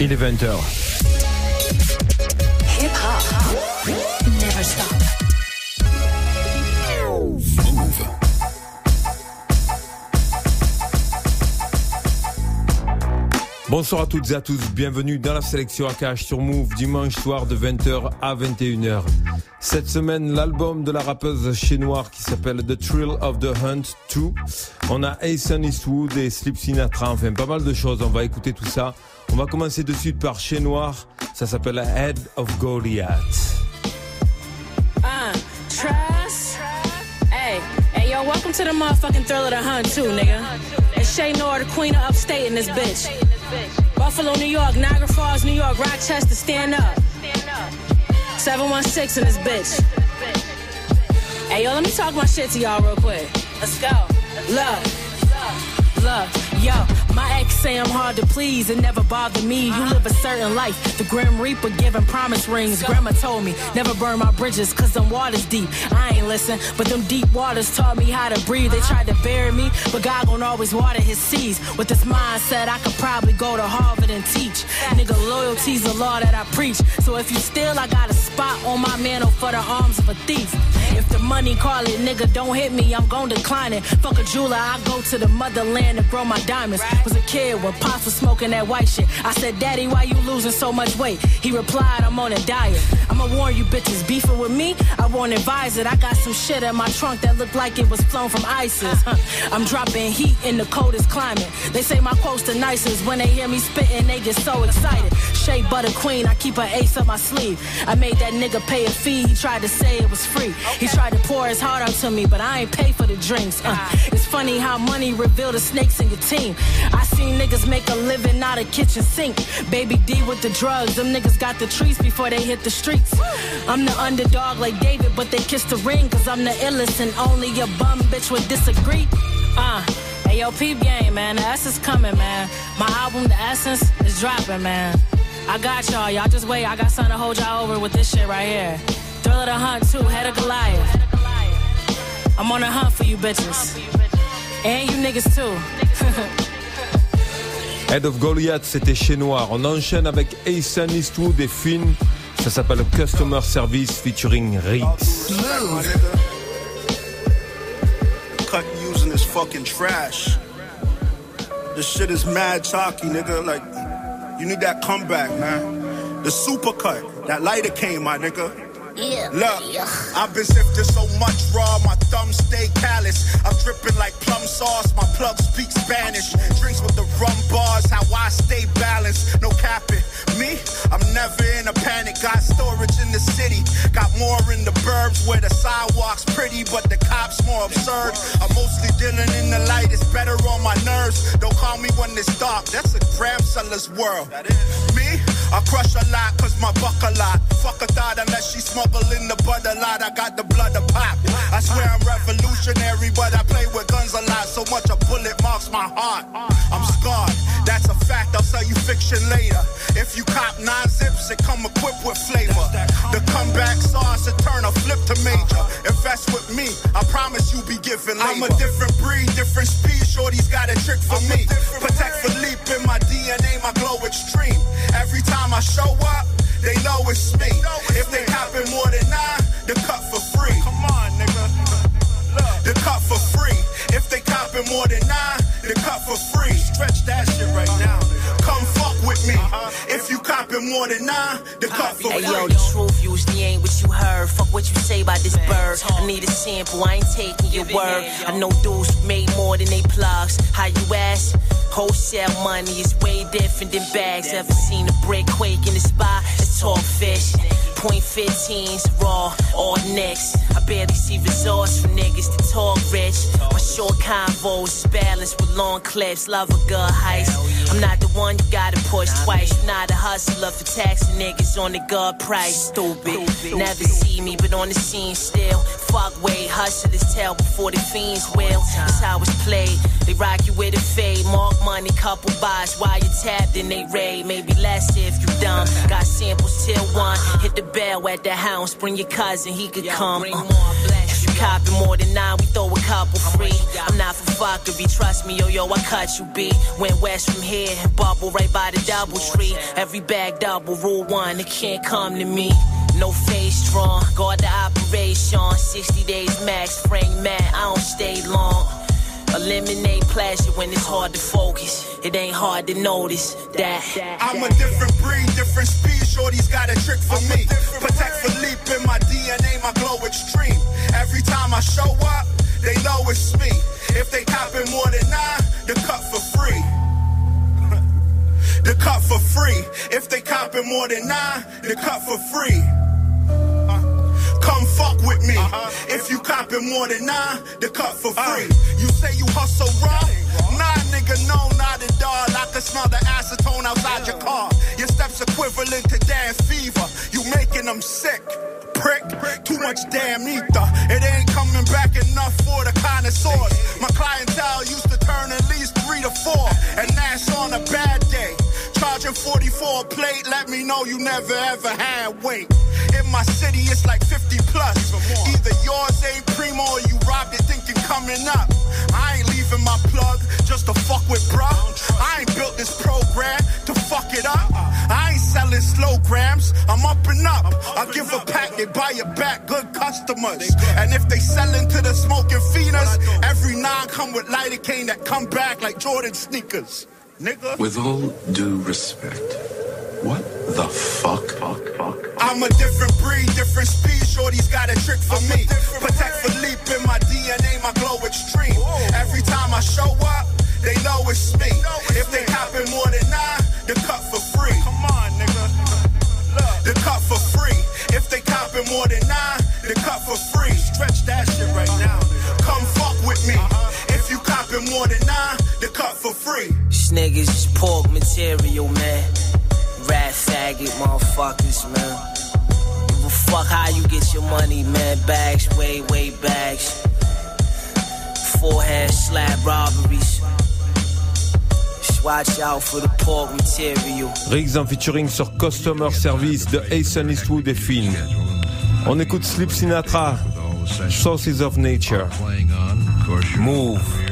Il est 20h. Hip hop never stop. Bonsoir à toutes et à tous, bienvenue dans la sélection AKH sur Move dimanche soir de 20h à 21h. Cette semaine, l'album de la rappeuse chez Noir qui s'appelle The Thrill of the Hunt 2. On a Ace Eastwood et Slip Sinatra, enfin pas mal de choses, on va écouter tout ça. On va commencer de suite par Che Noir, ça s'appelle Head of Goliath. Uh, trust. Hey, hey, yo, welcome to the motherfucking thrill of the hunt, too, nigga. It's Che Noir, the queen of upstate in this bitch. Buffalo, New York, Niagara Falls, New York, Rochester, stand up. 716 in this bitch. Hey, yo, let me talk my shit to y'all real quick. Let's go. Look. Look. Yo, my ex say I'm hard to please. It never bothered me. You live a certain life. The Grim Reaper giving promise rings. Grandma told me never burn my bridges, cause them waters deep. I ain't listen, but them deep waters taught me how to breathe. They tried to bury me, but God gon' always water his seas. With this mindset, I could probably go to Harvard and teach. Nigga, loyalty's the law that I preach. So if you steal, I got a spot on my mantle for the arms of a thief. If the money call it, nigga, don't hit me, I'm gon' decline it. Fuck a jeweler, I go to the motherland and grow my diamonds. Was a kid when Pops was smoking that white shit. I said, Daddy, why you losing so much weight? He replied, I'm on a diet. I'ma warn you bitches, beefing with me, I won't advise it. I got some shit in my trunk that looked like it was flown from ISIS. Uh-huh. I'm dropping heat in the coldest climate. They say my quotes the nicest. When they hear me spitting, they get so excited. Shea Butter Queen, I keep an ace up my sleeve. I made that nigga pay a fee. He tried to say it was free. He tried to pour his heart out to me, but I ain't pay for the drinks. Uh, it's funny how money reveal the snakes in your team. I seen niggas make a living out of kitchen sink. Baby D with the drugs, them niggas got the trees before they hit the streets. I'm the underdog like David, but they kiss the ring, cause I'm the illest and only a bum bitch would disagree. Uh, hey peep game, man, the essence coming, man. My album, The Essence, is dropping, man. I got y'all, y'all just wait, I got something to hold y'all over with this shit right here. Thrill of the Hunt 2, Head of Goliath. I'm on a hunt for you bitches. And you niggas too. Head of Goliath, c'était Che Noir. On enchaîne avec Asun Eastwood et Finn. Ça s'appelle Customer Service featuring Rigz. cut using this fucking trash. This shit is mad chalky, nigga. Like, you need that comeback, man. The super cut, that lighter came, my nigga. Look, I've been sifting so much raw, my thumbs stay callous. I'm dripping like plum sauce, my plug speaks Spanish. Drinks with the rum bars, how I stay balanced. No capping. Me, I'm never in a panic. Got storage in the city, got more in the burbs where the sidewalks pretty, but the cops more absurd. I'm mostly dealing in the light, it's better on my nerves. Don't call me when it's dark, that's a gram seller's world. Me, I crush a lot, cause my buck a lot. Fuck a thought unless she smuggle in the butter lot. I got the blood to pop. I swear I'm revolutionary, but I play with guns a lot. So much a bullet marks my heart. I'm scarred, that's a fact. I'll sell you fiction later. If you cop nine zips, it come equipped with flavor. The comeback sauce, it turn a flip to major. Invest with me, I promise you be given labor. I'm a different breed, different speed. Shorty's got a trick for me. Protect Philippe in my DNA, my glow extreme. Every time I show up, they know it's me. If they happen more than nine, the cut for free. Come on, nigga. The cut for free. If they copping more than nine, the cut for free. Stretch that shit right now. Come fuck with me. Uh-huh. If you copping more than nine, the uh, cut for free. Hey free. yo, the truth usually ain't what you heard. Fuck what you say about this bird. I need a sample, I ain't taking your word. I know dudes who made more than they plugs. How you ask? Wholesale money is way different than bags. Ever seen a brick quake in the spot? Let's talk fish. Point 15s, raw, all next. I barely see resorts from niggas to talk rich. My short convos is balanced with long clips. Love a good heist. I'm not the one you gotta push twice. You're not a hustler for taxing niggas on the good price. Stupid. Never see me, but on the scene still. Fuck way, hustlers tell before the fiends will. That's how it's played. They rock you with a fade. Mark money, couple buys while you tapped in they raid. Maybe less if you dumb. Got samples till one. Hit the bell at the house. Bring your cousin, he could come. Uh, if you copping more than nine, we throw a couple free. I'm not for fuckery, trust me, yo, yo, I cut you B. Went west from here, bubble right by the double tree. Every bag double, rule one, it can't come to me. No face strong, guard the operation. 60 days max, frame mat, I don't stay long. Eliminate pleasure when it's hard to focus. It ain't hard to notice that. I'm a different breed, different speed. Shorty's got a trick for me. Protect Philippe in my DNA, my glow extreme. Every time I show up, they know it's me. If they copping more than nine, the cut for free. the cut for free. If they copping more than nine, the cut for free. Fuck with me. If you copping more than nine, the cut for free. You say you hustle raw? Nah, nigga, no, not at all. I can smell the acetone outside your car. Your steps equivalent to damn fever. You making them sick. Prick, too much damn ether. It ain't coming back enough for the connoisseurs. My clientele used to turn at least three to four, and that's on a bad day. Charging 44 a plate, let me know you never ever had weight. In my city, it's like 50 plus. Either yours ain't primo or you robbed it thinking coming up. I ain't leaving my plug just to fuck with bruh. I ain't built this program to fuck it up. I ain't selling slow grams, I'm up and up. I give a pack, they buy it back, good customers. And if they sellin' to the smoking fienders, every nine come with lidocaine that come back like Jordan sneakers. Nigga. With all due respect, what the fuck? Fuck, fuck. I'm a different breed, different speed. Shorty's got a trick for me. Protect Philippe in my DNA, my glow extreme. Every time I show up, they know it's me. If they copping more than nine, the cut for free. Come on, nigga. The cut for free. If they copping more than nine, the cut for free. Stretch that shit right now. Come fuck with me. Uh-huh. If you copping more than nine, the cut for free. These niggas is pork material, man. Rat faggot motherfuckers, man. Give fuck how you get your money, man. Bags, way, way bags. Forehead slap robberies. Watch out for the pork material. Riggs en featuring sur Customer Service de Asen Eastwood et Finn. On écoute Sleep Sinatra, Sources of Nature. Move.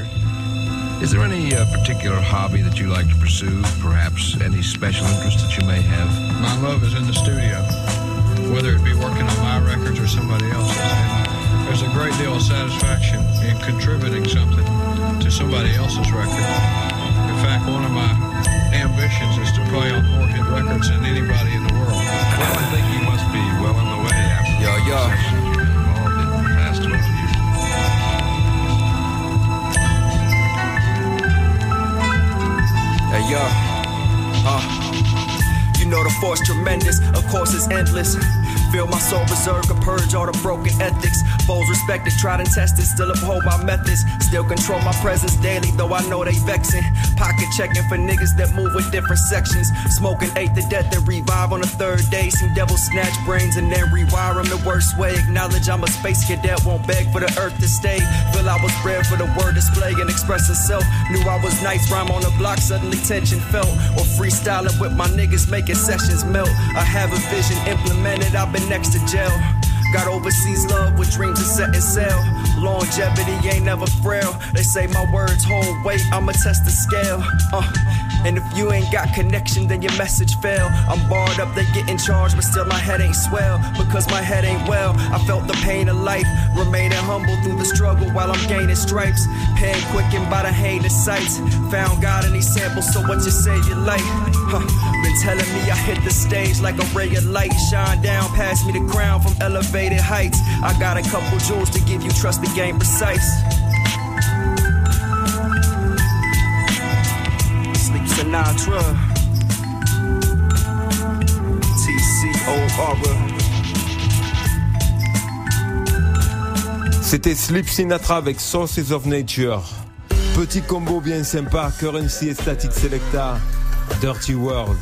Here. Is there any uh, particular hobby that you like to pursue? Perhaps any special interest that you may have? My love is in the studio, whether it be working on my records or somebody else's. And there's a great deal of satisfaction in contributing something to somebody else's record. In fact, one of my ambitions is to play on more hit records than anybody in the world. Well, I think you must be well on the way after Yeah, all Hey yo, uh, you know the force tremendous, of course it's endless. Feel my soul berserk, and purge all the broken ethics. Foes respected, tried and tested, still uphold my methods. Still control my presence daily, though I know they vexing. Pocket checking for niggas that move with different sections. Smoking eight to death, then revive on the third day. Seen devils snatch brains and then rewire them the worst way. Acknowledge I'm a space cadet, won't beg for the earth to stay. Feel I was bred for the word display and express itself. Knew I was nice, rhyme on the block, suddenly tension felt. Or freestyling with my niggas, making sessions melt. I have a vision implemented, I've been next to jail. Got overseas love with dreams of setting sail. Longevity ain't never frail. They say my words hold weight, I'ma test the scale. Uh, and if you ain't got connection, then your message fail. I'm barred up, they get in charge, but still my head ain't swell. Because my head ain't well, I felt the pain of life. Remaining humble through the struggle while I'm gaining stripes. Pen quickened by the heinous sights. Found God in these samples, so what you say you like? Huh. Been telling me I hit the stage like a ray of light. Shine down, pass me the crown from elevated heights. I got a couple jewels to give you, trust the game precise. Sleep Sinatra. TCO C'était Sleep Sinatra avec Sources of Nature. Petit combo bien sympa, Currency et Static Selecta, Dirty World.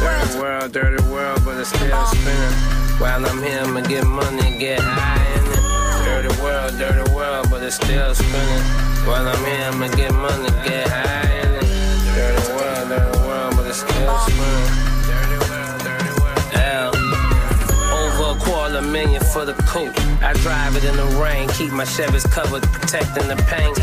Dirty world, dirty world, but it's still spinning. While I'm here, I'ma get money, get high. Dirty world, dirty world, but it's still spinning. While I'm here, I'ma get money, get high in it. Dirty world, dirty world, but it's still spinning. Dirty world, dirty world. Yeah. Over a quarter million for the coupe. I drive it in the rain, keep my Chevys covered, protecting the paint.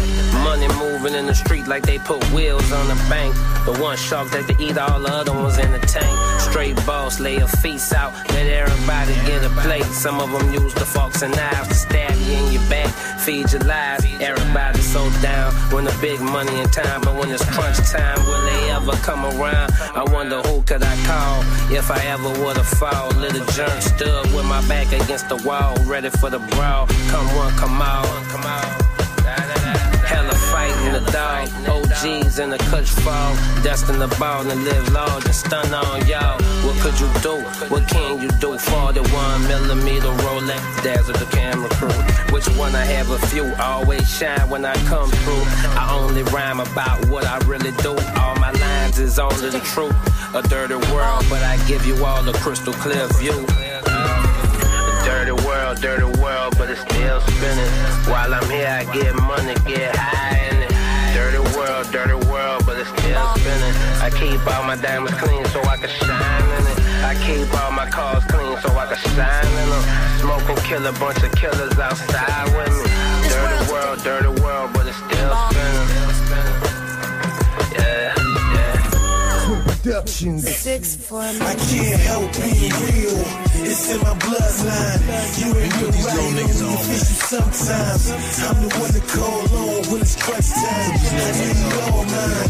Money moving in the street like they put wheels on the bank. The one shark that they eat, all the other ones in the tank. Straight boss, lay your feet out, let everybody get a plate. Some of them use the forks and knives to stab you in your back, feed your lies. Everybody's so down when the big money in time, but when it's crunch time, will they ever come around? I wonder who could I call if I ever would've fall. Little jerk stood with my back against the wall, ready for the brawl. Come one, come out. Hella fighting the dog. OGs in the cush fall. Destined the ball and live large and stun on y'all. What could you do? What can you do? 41 millimeter Rolex, dazzle the camera crew. Which one I have a few, always shine when I come through. I only rhyme about what I really do. All my lines is only the truth. A dirty world, but I give you all a crystal clear view. Dirty world, dirty world, but it's still spinning. While I'm here, I get money, get high in it. Dirty world, dirty world, but it's still spinning. I keep all my diamonds clean so I can shine in it. I keep all my cars clean so I can shine in them. Smoke and kill a bunch of killers outside with me. Dirty world, dirty world, but it's still yeah. Productions. Six for I can't help being real. It's in my bloodline. You ain't real right, only official sometimes. I'm the one to call on when it's crunch time. I need all mine.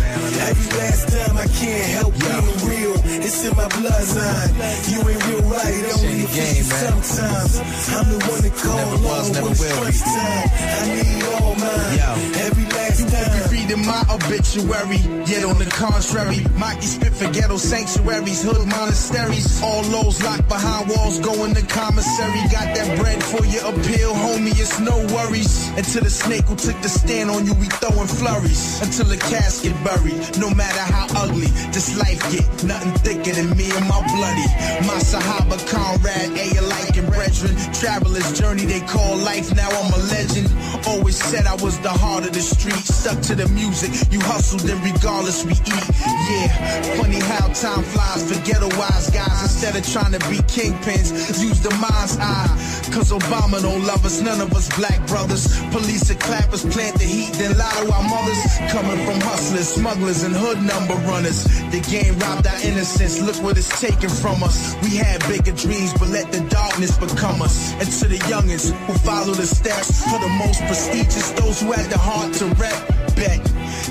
Every last time I can't help being real. It's in my bloodline. You ain't real right, only official sometimes. I'm the one to call on when it's crunch time. I need all mine. Every last time. Reading my obituary. Yet on the contrary, Mikey spit for ghetto sanctuaries, hood monasteries. All those locked behind walls, going to commissary. Got that bread for your appeal, homie, it's no worries. Until the snake who took the stand on you, we throwing flurries. Until the casket buried, no matter how ugly this life get, nothing thicker than me and my bloody. My Sahaba comrade, A alike and brethren. Traveler's journey they call life, now I'm a legend. Always said I was the heart of the street, stuck to the music. You hustled and regardless we eat. Yeah, funny how time flies for ghetto wise guys. Instead of trying to be kingpins, use the mind's eye. Cause Obama don't love us, none of us black brothers. Police and clappers plant the heat, then lie to our mothers. Coming from hustlers, smugglers, and hood number runners. The game robbed our innocence, look what it's taken from us. We had bigger dreams, but let the darkness become us. And to the youngins who follow the steps, for the most prestigious, those who had the heart to rep, bet.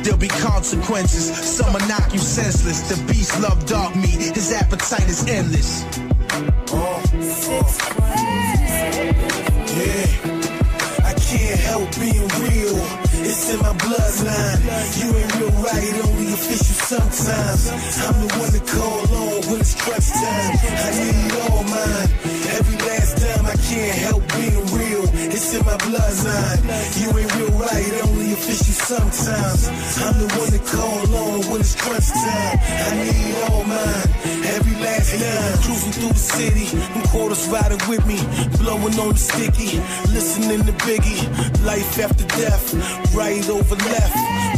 There'll be consequences. Some will knock you senseless. The beast love dog meat. His appetite is endless. Uh, uh, yeah, I can't help being real. It's in my bloodline. You ain't real right, only official sometimes. I'm the one to call on when it's crunch time. I need all mine. Every last time I can't help being real. It's in my bloodline. You ain't real only official sometimes. I'm the one to call on when it's crunch time. I need all mine. Every last time. Cruising through the city, them quarters riding with me, blowing on the sticky, listening to Biggie. Life after death, right over left.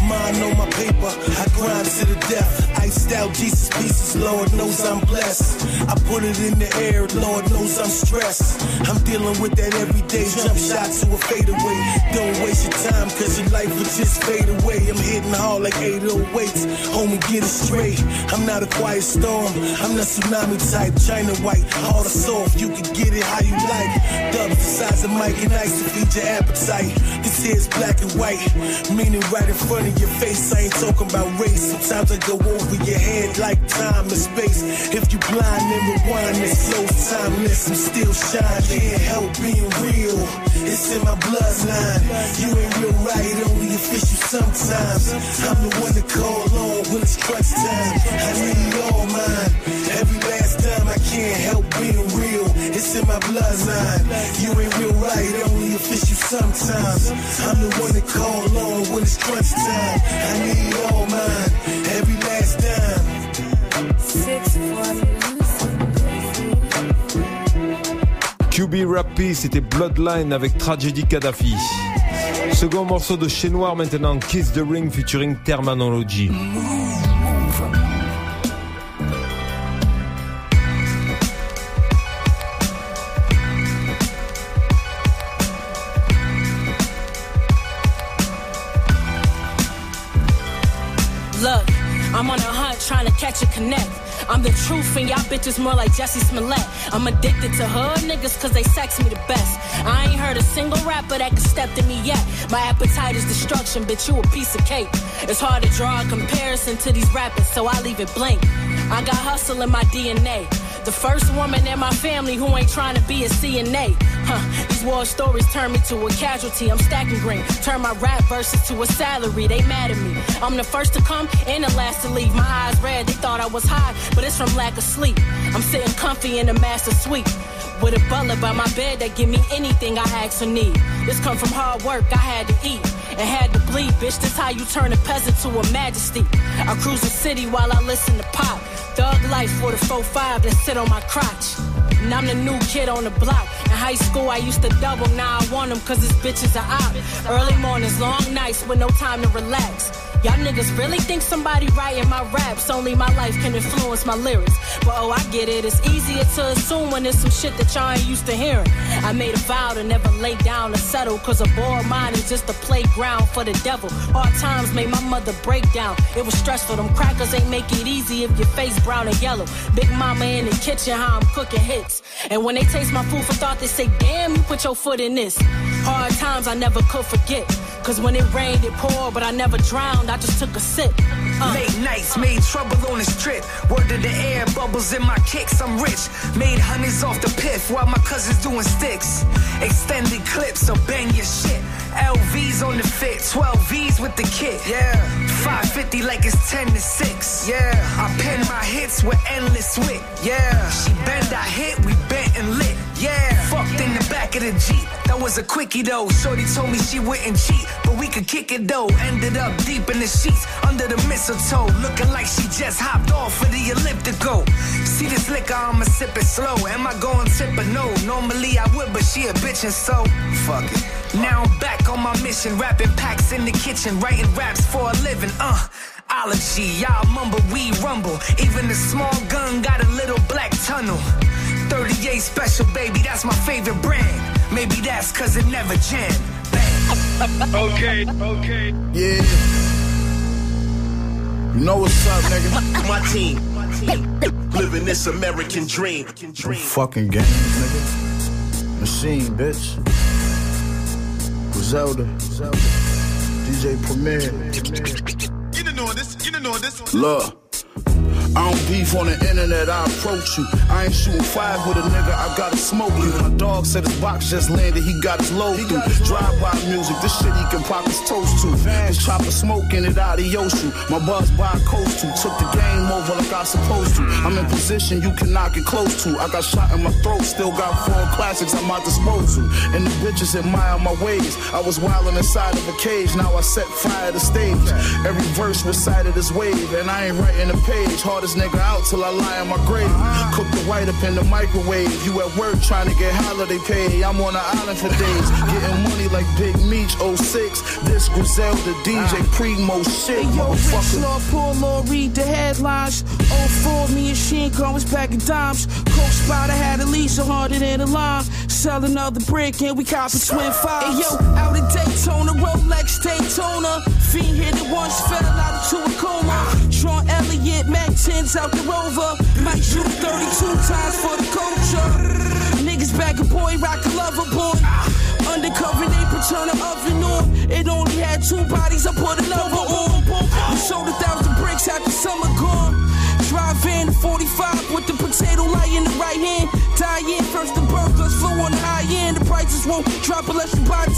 Mine on my paper, I grind to the death. Iced out Jesus pieces, Lord knows I'm blessed. I put it in the air, Lord knows I'm stressed. I'm dealing with that every day, jump shot to a fadeaway. Don't waste your time, cause your life will just fade away. I'm hitting hard like 808s, homie, get it straight. I'm not a quiet storm, I'm not tsunami type. China white, hard or soft, you can get it how you like. Dubs the size of Mike and Ice to feed your appetite. This here's black and white, meaning right in front of your face. I ain't talking about race. Sometimes I go over your head like time and space. If you blind and rewind, it slows timeless. I'm still shining. Can't help being real. It's in my bloodline. You ain't real right, only official sometimes. I'm the one to call on when it's crunch time. I need all mine. Every last time I can't help being real. It's in my bloodline. You ain't real right, only official sometimes. I'm the one to call on when it's crunch time. I need all mine. Every last dime. Six QB Rappy, c'était Bloodline avec Tragedy Kadhafi. Second morceau de Chez Noir maintenant, Kiss the Ring featuring Terminology. Look, I'm on a hunt trying to catch a connect. I'm the truth and y'all bitches more like Jussie Smollett. I'm addicted to hood niggas cause they sex me the best. I ain't heard a single rapper that can step to me yet. My appetite is destruction, bitch, you a piece of cake. It's hard to draw a comparison to these rappers, so I leave it blank. I got hustle in my DNA. The first woman in my family who ain't trying to be a CNA. Huh, these war stories turn me to a casualty. I'm stacking green. Turn my rap verses to a salary. They mad at me. I'm the first to come and the last to leave. My eyes red, they thought I was high, but it's from lack of sleep. I'm sitting comfy in the master suite. With a butler by my bed that give me anything I ask or need. This come from hard work, I had to eat and had to bleed, bitch. This how you turn a peasant to a majesty. I cruise the city while I listen to pop. Thug life for the 4-5 that sit on my crotch. And I'm the new kid on the block. In high school, I used to double, now I want them cause this bitch is a op. Early mornings, long nights with no time to relax. Y'all niggas really think somebody writing my raps, only my life can influence my lyrics. But oh, I get it, it's easier to assume when there's some shit that y'all ain't used to hearing. I made a vow to never lay down or settle, cause a bored mind is just a playground for the devil. Hard times made my mother break down. It was stressful, them crackers ain't make it easy if your face brown and yellow. Big mama in the kitchen, how I'm cooking hits. And when they taste my food for thought, they say, damn, you put your foot in this. Hard times I never could forget. Cause when it rained, it poured, but I never drowned, I just took a sip. Uh. Late nights made trouble on this trip. Word to the air, bubbles in my kicks, I'm rich. Made honeys off the piff while my cousins doing sticks. Extended clips, so bang your shit. LVs on the fit, 12 V's with the kit. Yeah, 550 like it's 10 to 6. Yeah, I pen my hits with endless wit. Yeah, she bend, I hit, we bent and lit. Yeah, fucked in the back of the Jeep. That was a quickie though. Shorty told me she wouldn't cheat, but we could kick it though. Ended up deep in the sheets under the mistletoe, looking like she just hopped off for the elliptical. See this liquor, I'ma sip it slow. Am I going tip or no? Normally I would, but she a bitch and so fuck it. Now I'm back on my mission, rapping packs in the kitchen, writing raps for a living. Uh. Ology, y'all mumble, we rumble. Even the small gun got a little black tunnel. 38 special, baby, that's my favorite brand. Maybe that's cause it never jammed. okay, okay. Yeah. You know what's up, nigga? My team. My team. Living this American dream. No fucking games, nigga. Machine, bitch. Griselda. DJ Premier. You don't know this. You don't know this. Look. I don't beef on the internet, I approach you. I ain't shooting five with a nigga, I gotta smoke you. My dog said his box just landed, he got his load through. Drive by music, this shit he can pop his toast to. This chopper smoking it out of Yosu. My buzz by coast to. Took the game over like I supposed to. I'm in position you cannot get close to. I got shot in my throat, still got four classics at my disposal. And the bitches admire my ways. I was wildin' inside of a cage, now I set fire to stage. Every verse recited as wave, and I ain't writing a page. Hardest nigga out till I lie in my grave. Cook the white up in the microwave. You at work trying to get holiday pay. I'm on the island for days. Getting money like Big Meech 06. This Griselda DJ Primo shit. Hey, yo, Rich motherfucker. Law, poor law, read the headlines. 04, me and Sheen was back in dimes. Coke Spider had a lease so harder than a line. Sell another brick and we cop a twin five. Hey, yo, out of Daytona, Rolex Daytona. Fiend hit it once, fell out into a coma. Elliott, Mac 10s out the rover. Might shoot 32 times for the culture. Niggas back a boy, rock a lover boy. Undercover, they turn the oven on. It only had two bodies, I put another on. We sold a thousand bricks after summer gone. Drive in 45 with the potato light in the right hand. Die in first the burglars flow on the high end. The prices won't drop unless you buy 10.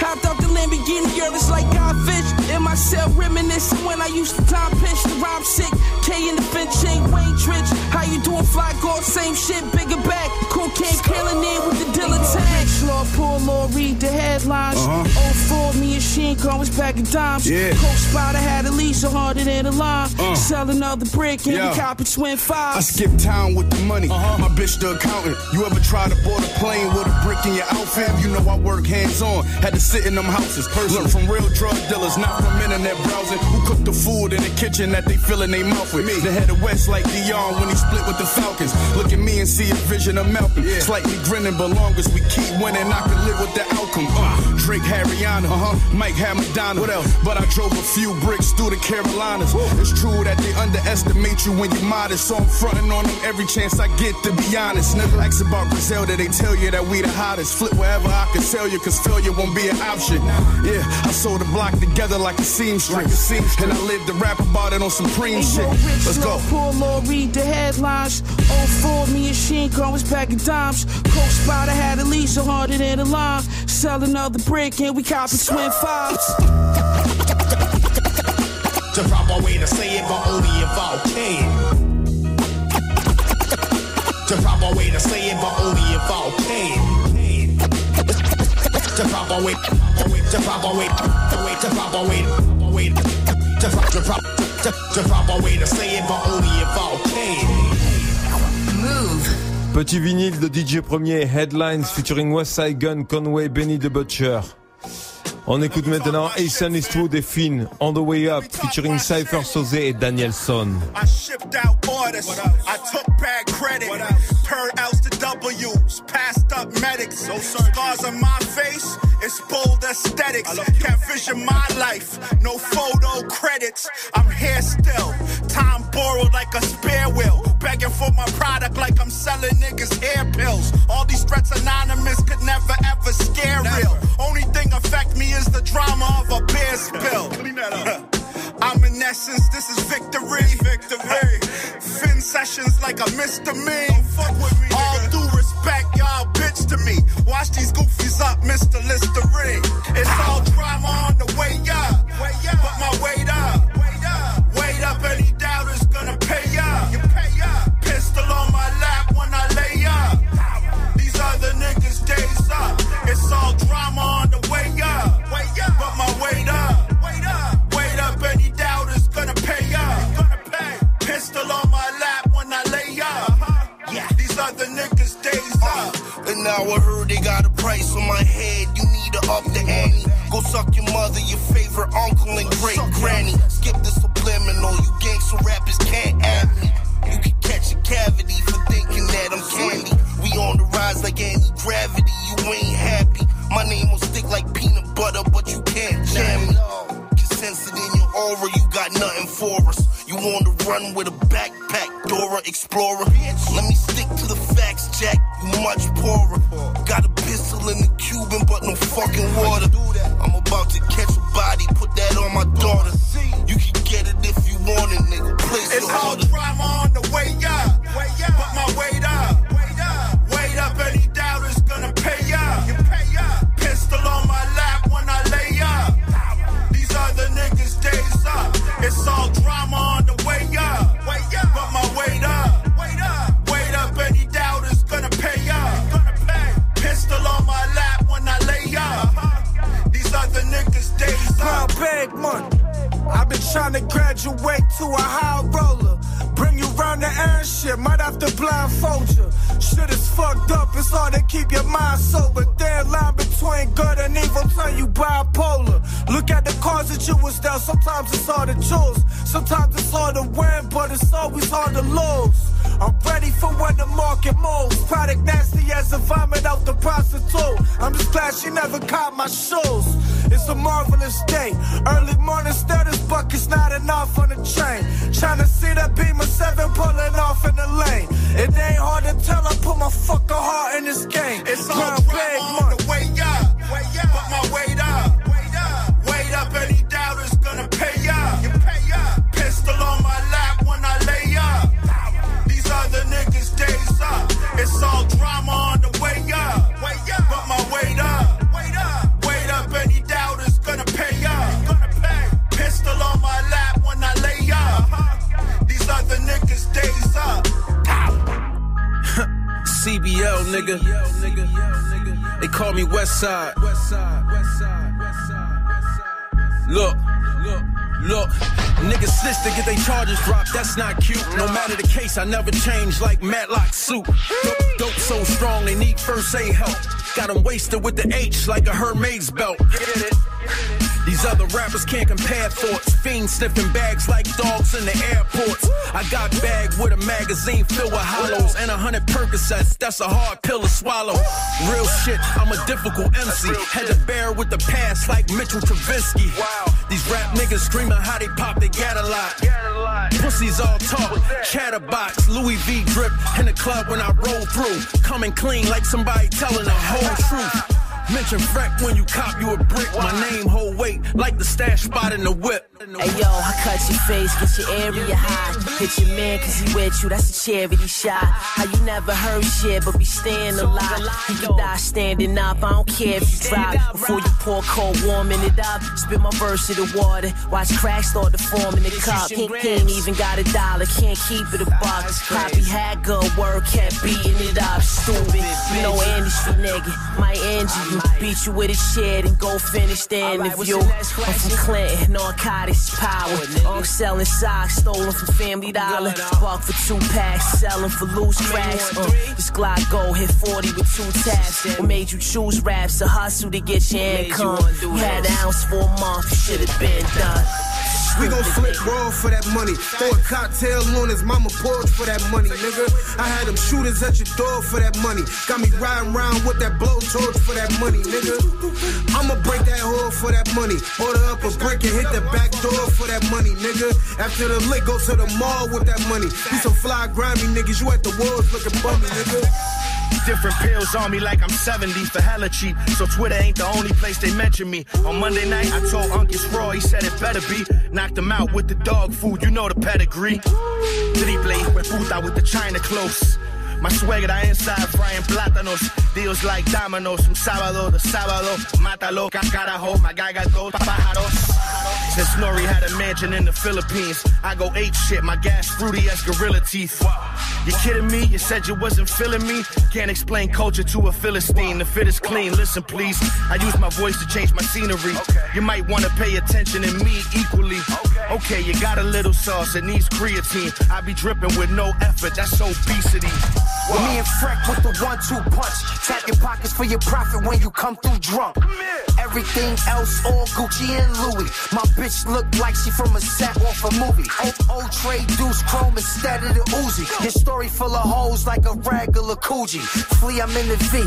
Hopped out the Lamborghini, girl, it's like Godfish. In my cell reminiscing when I used to time pitch the rhyme sick. K in the Finch ain't Wayne Trich. How you doing, fly girl? Same shit, bigger back. Cocaine killing in with the dealer tag. Law, poor law, read the headlines. Uh-huh. 04, me and Sheen was back in dimes. Yeah. Coke Spider had a lease so harder than a line. Uh. Sell another brick and Yeah. cop a twin I five. skip town with the money. Uh-huh. My bitch the accountant. You ever try to board a plane with a brick in your outfit? You know I work hands on. Had to sit in them houses. Look from real drug dealers, not from internet browsing. Who cook the food in the kitchen that they fill in their mouth with? The head of West like Deion when he split with the Falcons. Look at me and see a vision of Malcolm. Slightly grinning, but long as we keep winning, I can live with the outcome. Uh, Drake had Rihanna, uh-huh. Mike had Madonna. What else? But I drove a few bricks through the Carolinas. It's true that they underestimate you when you're modest, so I'm fronting on them every chance I get. To be honest, nigga, ask about Brazil, that they tell you that we the hottest. Flip wherever I can sell you, cause failure won't be an option. Yeah, I sold the block together like a seamstress, and I lived to rap about it on Supreme shit. Let's go. Poor Lord, read the headlines. 04, me and Sheen was packing dimes. Coke Spider had a lease so harder than a line. Sell another brick and we copy twin fives. The proper way to say it, but only if I can. The the way, the to say it, but only if I can. Move. Petit vinyle de DJ Premier Headlines featuring Westside Gun, Conway, Benny the Butcher. On écoute maintenant Asan Eastwood et Finn On the Way Up featuring Cypher Soze et Danielson. I shipped out orders. I took bad credit. Turn L's to W's. Passed up medics. Scars on my face. It's bold aesthetics. Can't vision my life. No photo credits. I'm here still. Time borrowed like a spare wheel. Begging for my product like I'm selling niggas hair pills. All these threats anonymous could never ever scare real. Only thing affect me is the drama of a beer spill. I'm in essence, this is victory. Victory. Fin sessions like a Mr. Me. Fuck with me. All due respect, y'all bitch to me. Watch these goofies up, Mr. Listerine. It's all drama on the way up. Put my weight up. Now I heard they got a price on my head. You need to up the ante. Go suck your mother, your favorite uncle and great granny. Skip the subliminal. You gangster rappers can't add me. You can catch a cavity for thinking that I'm candy. We on the rise like any gravity. You ain't happy. My name will stick like peanut butter, but you can't jam me. Can sense it in your aura. You got nothing for us. You on the run with a backpack, Dora Explorer. Let me stick to the facts, Jack. You much poorer. Got a pistol in the Cuban, but no fucking water. I'm about to catch a sometimes it's hard to choose. CBL, nigga. They call me Westside. Look, look, look. Niggas snitch to get they charges dropped. That's not cute. No matter the case, I never change like Matlock suit. Dope, dope so strong, they need first aid help. Got 'em wasted with the H like a Hermes belt. These other rappers can't compare thoughts. Fiends sniffing bags like dogs in the airports. I got bagged with a magazine filled with hollows and a hundred Percocets. That's a hard pill to swallow. Real shit, I'm a difficult MC. Had to bear with the past like Mitchell Trubisky. These rap niggas screaming how they pop, they got a lot. Pussies all talk, chatterbox, Louis V drip in the club when I roll through. Coming clean like somebody telling the whole truth. Mention Freck when you cop you a brick. My name hold weight like the stash spot in the whip. Hey yo, I cut your face, get your area high. Hit your man cause he with you, that's a charity shot. How you never heard shit, but be staying alive. You can die standing up, I don't care if you drop. Before you pour cold, warming it up. Spit my verse in the water, watch cracks start to form in the cup. Ain't even got a dollar, can't keep it a buck. Poppy had good work, kept beating it up. Stupid, you know industry nigga, my injure you. Beat you with a shit and go finish the interview. I'm from Clinton, narcotics power. I'm selling socks, stolen from Family Dollar. Buck for two packs, selling for loose cracks. Uh, this Glock go hit 40 with two taps. What made you choose raps? A hustle to get your income. You had an ounce for a month, you should have been done. We gon' flip raw for that money. Throw a cocktail on his mama porch for that money, nigga. I had them shooters at your door for that money. Got me riding around with that blowtorch for that money, nigga. I'ma break that hole for that money. Order up a brick and hit the back door for that money, nigga. After the lick, go to the mall with that money. You some fly grimy niggas, you at the walls looking bummy, nigga. Different pills on me like I'm 70 for hella cheap. So Twitter ain't the only place they mention me. On Monday night, I told Uncle Raw, he said it better be. Knocked him out with the dog food, you know the pedigree. Triple puta with the China close. My suegra inside frying plátanos. Deals like dominoes from sábado to sábado. Mátalo, carajo, my guy got pájaros. Since Nori had a mansion in the Philippines, I go ape shit, my gas fruity as gorilla teeth. You kidding me? You said you wasn't feeling me? Can't explain culture to a Philistine. The fit is clean, listen please. I use my voice to change my scenery. You might wanna pay attention in me equally. Okay, you got a little sauce, it needs creatine. I be dripping with no effort, that's obesity. With me and Freck with the one-two punch. Tap your pockets for your profit when you come through drunk. Everything else all Gucci and Louis. My bitch look like she from a set off a movie. Old, old trade deuce chrome instead of the Uzi. Your story full of hoes like a regular Coogee. Flee, I'm in the V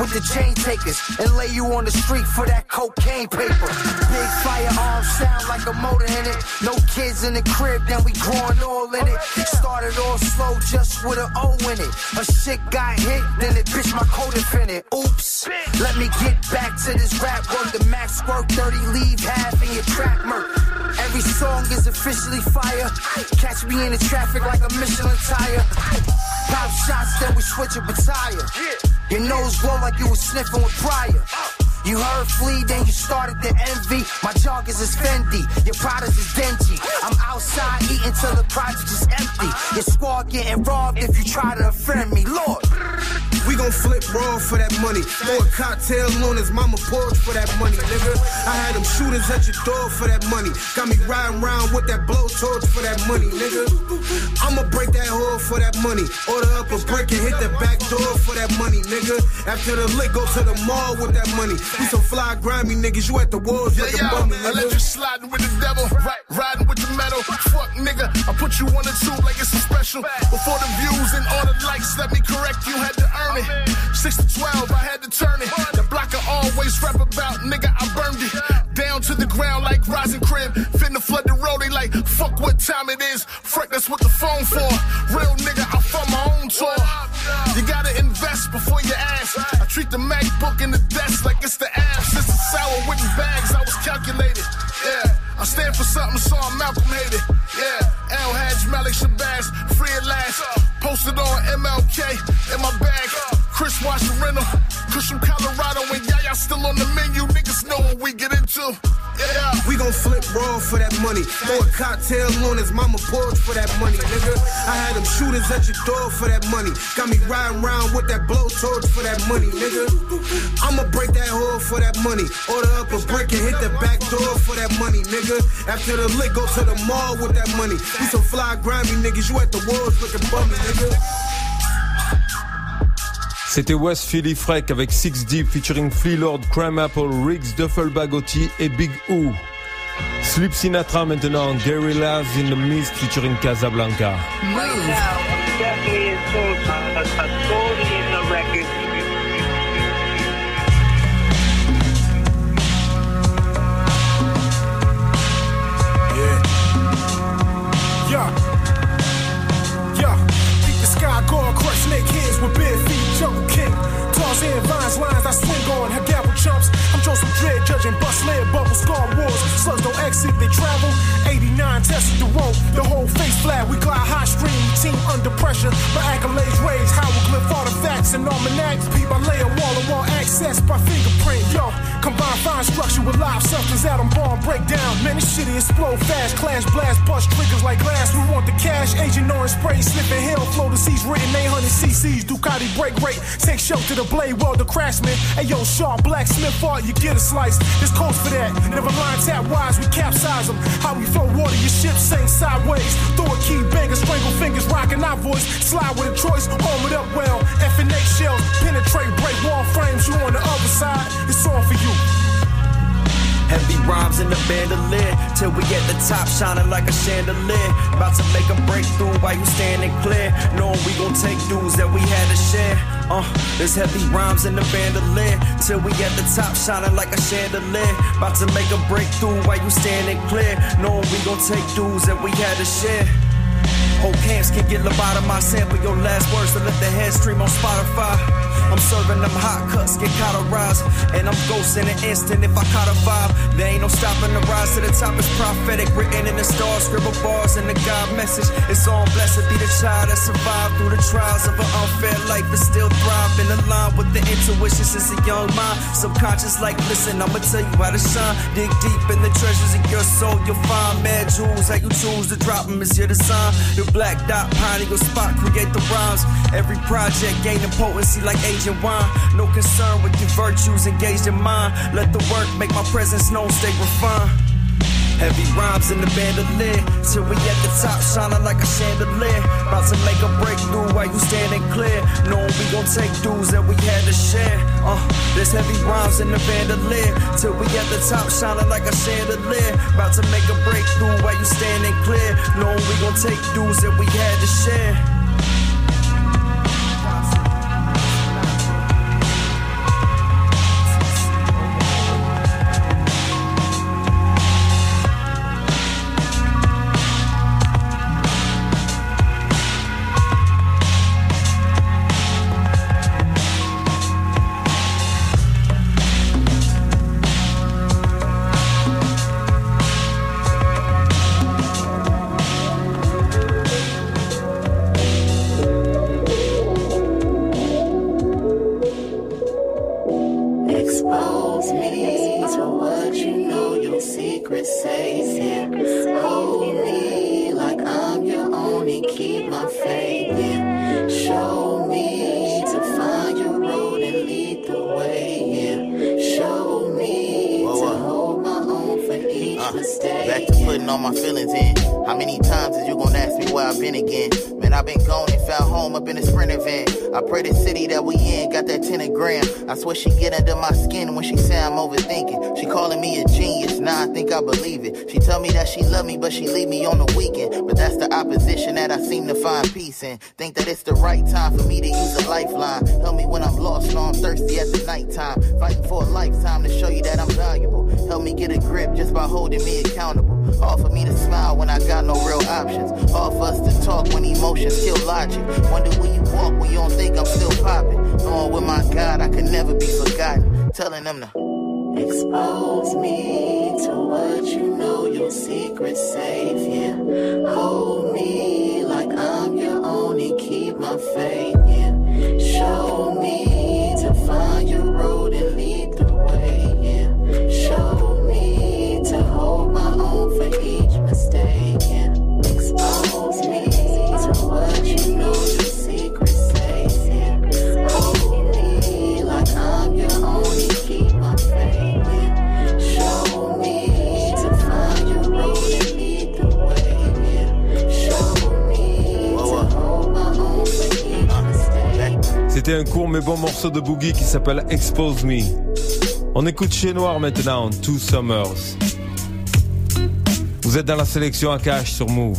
with the chain takers and lay you on the street for that cocaine paper. Big firearms sound like a motor in it. No kids in the crib, then we growing all in it. Started all slow just with an O in it. A shit got hit, then it bitch my coat in it. Oops. Let me get back to this rap work. The max squirt 30 leave half in your trap Every song is officially fire. Catch me in the traffic like a Michelin tire. Pop shots, then we switch a battalion. Your nose glow like you was sniffing with Pryor. You heard Flee, then you started to envy. My joggers is Fendi, your products is dingy. I'm outside eating till the project is empty. Your squad getting robbed if you try to offend me, Lord. We gon' flip raw for that money. Throw a cocktail on his mama porch for that money, nigga. I had them shooters at your door for that money. Got me riding around with that blowtorch for that money, nigga. I'ma break that hole for that money. Order up a brick and hit the back door for that money, nigga. After the lick, go to the mall with that money. You some fly grimy niggas, you at the walls Yeah, looking yo, bummy, I let nigga. you sliding with the devil, right, riding with the metal. Fuck, nigga, I put you on the tube like it's a special. Before the views and all the likes, let me correct you, had to earn it. Six to twelve, I had to turn it. The block I always rap about, nigga, I burned it. Down to the ground like rising crib. Finna flood the road, they like, fuck what time it is. Frick, that's what the phone for. Real nigga, I fund my own tour. You gotta invest before you ask. I treat the MacBook in the desk like it's the ass. It's a sour wooden bags, I was calculated. I stand for something, so I'm Malcolm hated. Yeah, El Hadj Malik Shabazz, free at last. Posted on MLK in my bag. Chris Wash the rental. Kush from Colorado and Yaya still on the menu. Niggas know what we get into. Yeah. We gon' flip raw for that money. Throw a cocktail on his mama porch for that money, nigga. I had them shooters at your door for that money. Got me riding around with that blowtorch for that money, nigga. I'ma break that hole for that money. Order up a brick and hit the back door for that money, nigga. After the lick, go to the mall with that money. You some fly grimy niggas, you at the walls looking bummy, nigga. C'était West Philly Freck avec Six Deep featuring Flea Lord, Crime Apple, Riggs, Duffel Bagotti et Big O. Sleep Sinatra maintenant, Gary Laz in the Mist featuring Casablanca. Move. Pressure. My accolades raised, hieroglyph artifacts and almanacs. Peep, I lay a wall of wall access by fingerprint. Combine fine structure with live substance, atom bomb breakdown. Man, this shit explode fast. Clash blast, bust triggers like glass. We want the cash, agent orange spray, slipping hell, flow the seas, written 800 cc's. Ducati break rate, take show to the blade, well the craftsman. Hey yo, sharp blacksmith art, you get a slice. This coast for that. Never line tap wise, we capsize them. How we flow water, your ship sink sideways. Throw a key banger, strangle fingers, rocking our voice. Slide with a choice, arm it up well. F and A shells, penetrate, break wall frames. You on the other side, it's on for you. Heavy rhymes in the bandolier till we at the top, shining like a chandelier. About to make a breakthrough while you standing clear, knowing we gon' take dues that we had to share. Uh, there's heavy rhymes in the bandolier till we at the top, shining like a chandelier. About to make a breakthrough while you standing clear, knowing we gon' take dues that we had to share. Whole camps can get lobotomized, sample your last words to let the head stream on Spotify. I'm serving them hot cuts, get cauterized. And I'm ghost in an instant if I caught a vibe. There ain't no stopping the rise to the top. It's prophetic, written in the stars, scribble bars in the God message. It's all blessed be the child that survived through the trials of an unfair life and still thrive in line with the intuition since a young mind. Subconscious, like, listen, I'ma tell you how to shine. Dig deep in the treasures of your soul, you'll find mad jewels. How you choose to drop them is your design. The black dot, pine eagle spot, create the rhymes. Every project gaining potency like Wine. No concern with your virtues, engaged in mind. Let the work make my presence known, stay refined. Heavy rhymes in the bandolier Till we at the top, shining like a chandelier About to make a breakthrough while you standing clear Knowing we gon' take dues that we had to share uh, There's heavy rhymes in the bandolier Till we at the top, shining like a chandelier About to make a breakthrough while you standing clear Knowing we gon' take dues that we had to share get a grip just by holding me accountable. Offer me to smile when I got no real options. Offer us to talk when emotions kill logic. Wonder where you walk when you don't think I'm still popping. Knowing with my God I can never be forgotten. Telling them to Expose me to what you know your secret here. Hold me like I'm your only, keep my faith here. Show me to find your road and lead the way C'était un court mais bon morceau de boogie qui s'appelle Expose Me. On écoute chez Noir maintenant, Two Summers. Vous êtes dans la sélection à cash sur Move.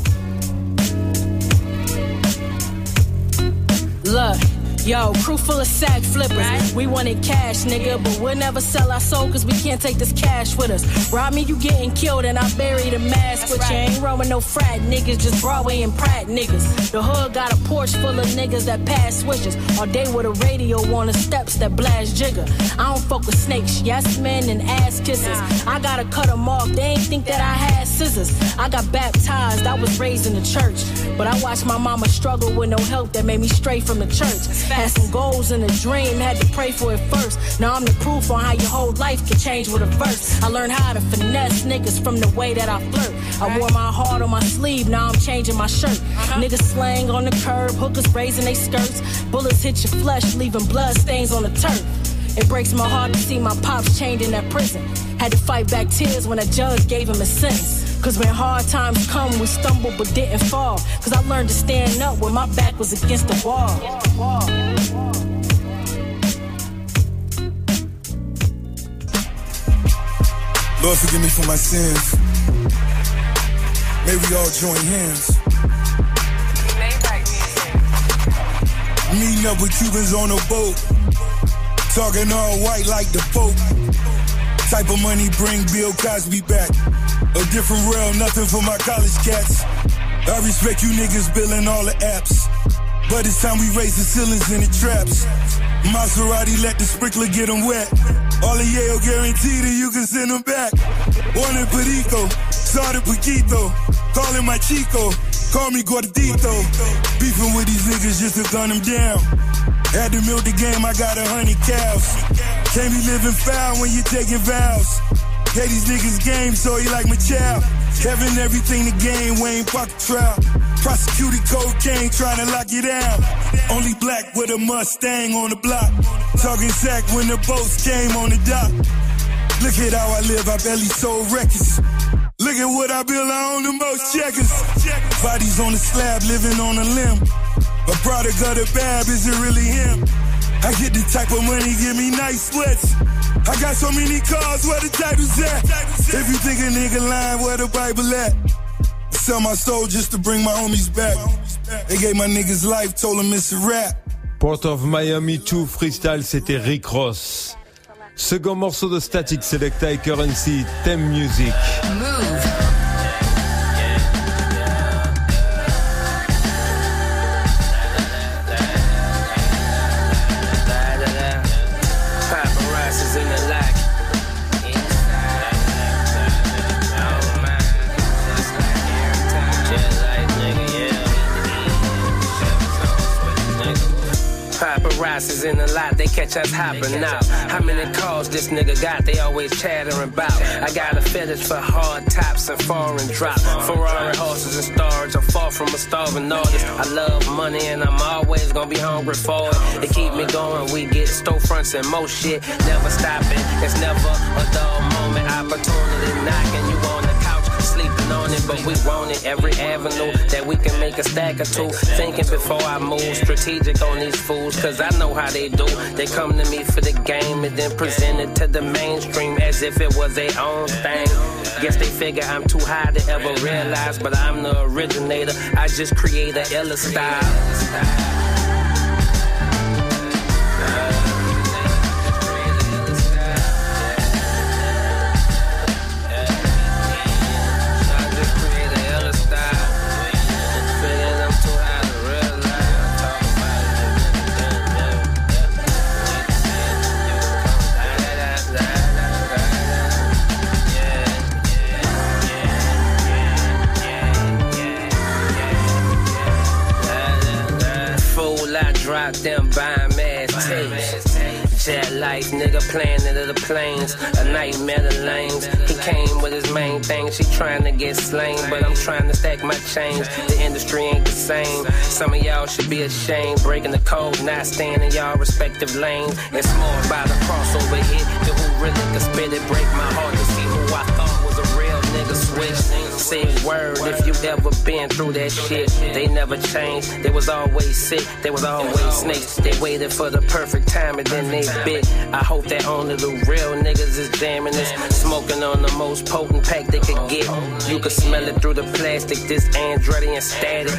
Yo, crew full of sack flippers. Right. We wanted cash, nigga, but we'll never sell our soul cause we can't take this cash with us. Rob me, you getting killed, and I bury the mask with right. you. Ain't rolling no frat niggas, just Broadway and Pratt niggas. The hood got a porch full of niggas that pass switches. All day with a radio on the steps that blast jigger. I don't fuck with snakes, yes men, and ass kisses. I gotta cut them off, they ain't think that I had scissors. I got baptized, I was raised in the church. But I watched my mama struggle with no help that made me stray from the church. Had some goals and a dream, had to pray for it first. Now I'm the proof on how your whole life can change with a verse. I learned how to finesse niggas from the way that I flirt. I wore my heart on my sleeve, now I'm changing my shirt. Uh-huh. Niggas slang on the curb, hookers raising their skirts. Bullets hit your flesh, leaving blood stains on the turf. It breaks my heart to see my pops chained in that prison. Had to fight back tears when a judge gave him a sentence. Cause when hard times come, we stumble but didn't fall. Cause I learned to stand up when my back was against the wall. Lord, forgive me for my sins. May we all join hands. Meeting up with Cubans on a boat. Talking all white like the Pope. Type of money bring Bill Cosby back. A different realm, nothing for my college cats. I respect you niggas building all the apps. But it's time we raise the ceilings in the traps. Maserati let the sprinkler get them wet. All the Yale guarantee that you can send them back. One in Perico, started Paquito. Calling my Chico, call me Gordito. Beefing with these niggas just to gun them down. Had to milk the game, I got a hundred cows. Can't be living foul when you taking vows. Pay these niggas game, so he like my child. Having everything to gain, Wayne pocket trial. Prosecuted cocaine, trying to lock you down. Only black with a Mustang on the block. Talking sack when the boats came on the dock. Look at how I live, I barely sold records. Look at what I built, I own the most checkers. Bodies on the slab, living on a limb. A product of the bab, is it really him? I get the type of money, give me nice sweats. I got so many cars, where the title's at? If you think a nigga lying, where the Bible at? I sell my soul just to bring my homies back. They gave my niggas life, told them it's a rap. Port of Miami 2 freestyle, c'était Rick Ross. Second morceau de Static Selecta et Currency, Theme Music. Move. Paparazzis in the lot, they catch us hopping out. How many calls this nigga got? They always chattering about. I got a fetish for hard tops and foreign drop. Ferrari horses and stars. I'm far from a starving artist. I love money and I'm always gonna be hungry for it. It keep me going. We get storefronts and most shit. Never stopping. It's never a dull moment. Opportunity knocking. You on the couch sleeping on it, but we want it. Every avenue that we can make a stack or two. Thinking before I move, strategic on these fools, cause I know how they do. They come to me for the game and then present it to the mainstream as if it was their own thing. Guess they figure I'm too high to ever realize, but I'm the originator. I just create a illa style. Planes, a nightmare of lanes. He came with his main thing, she trying to get slain, but I'm trying to stack my chains. The industry ain't the same. Some of y'all should be ashamed, breaking the code, not staying in y'all respective lanes. It's more about a crossover hit than who really can spit it. Break my heart to see who I thought the switch. Say word if you ever been through that shit. They never changed. They was always sick. They was always snakes. They waited for the perfect time and then they bit. I hope that only the real niggas is jamming this. Smoking on the most potent pack they could get. You could smell it through the plastic. This Andretti and static.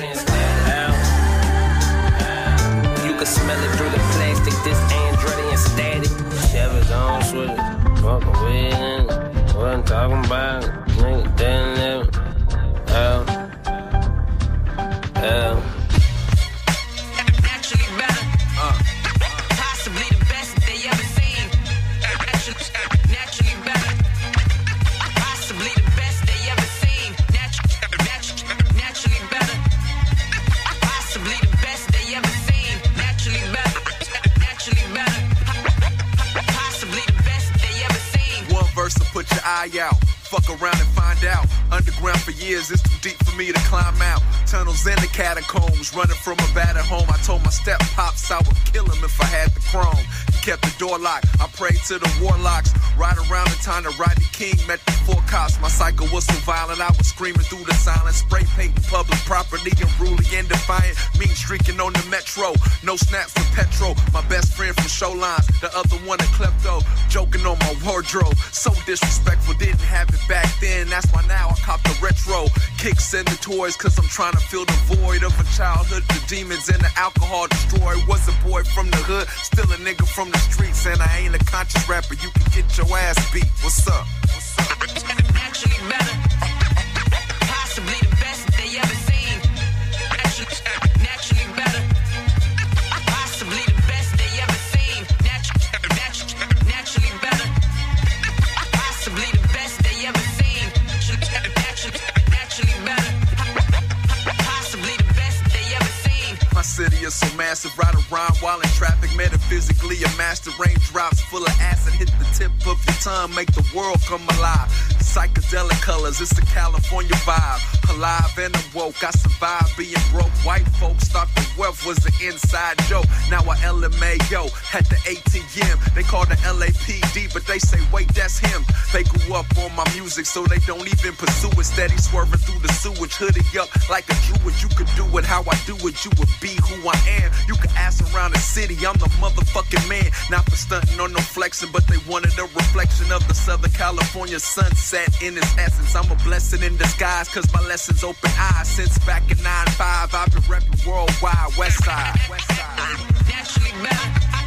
You could smell it through the plastic. This Andretti and static. Chevy's on switch. With it. What I'm talking about. Nigga, damn it. Hell. Hell. Eye out. Fuck around and find out. Underground for years, it's too deep for me to climb out. Tunnels in the catacombs, running from a battered home. I told my step pops I would kill him if I had the chrome. Kept the door locked. I prayed to the warlocks. Right around the time that Rodney King met the four cops. My cycle was so violent, I was screaming through the silence. Spray painting public property, unruly and defiant. Mean streaking on the metro. No snaps for petrol. My best friend from show lines, the other one a klepto. Joking on my wardrobe. So disrespectful, didn't have it back then. That's why now I cop the retro. Kicks and the toys, cause I'm trying to fill the void of a childhood. The demons and the alcohol destroy. Was a boy from the hood, still a nigga from the streets. And I ain't a conscious rapper, you can get your ass beat. What's up? Naturally world come alive. Psychedelic colors, it's the California vibe. Alive and I'm woke, I survived being broke. White folks thought the wealth was an inside joke. Now I LMAO at the ATM. They call the LAPD, but they say, wait, that's him. They grew up on my music, so they don't even pursue it. Steady swerving through the sewage, hoodie up like a druid. You could do it how I do it, you would be who I am. You could ask around the city, I'm the motherfucking man. Not for stunting or no flexing, but they wanted a reflection of the Southern California sunset in its essence. I'm a blessing in disguise, cause my lessons open eyes. Since back in 9-5, I've been repping worldwide, west side. West side. Naturally.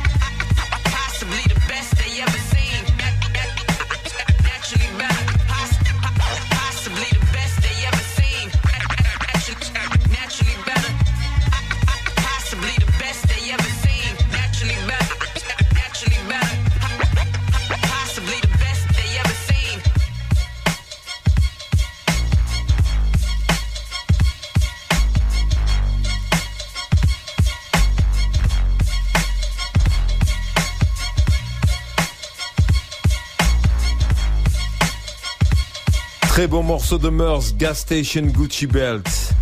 Très bon morceau de Meurs, Gas Station Gucci Belt.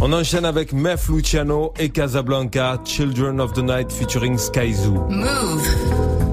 On enchaîne avec Mef Luciano et Casablanca, Children of the Night featuring Skyzoo. Move.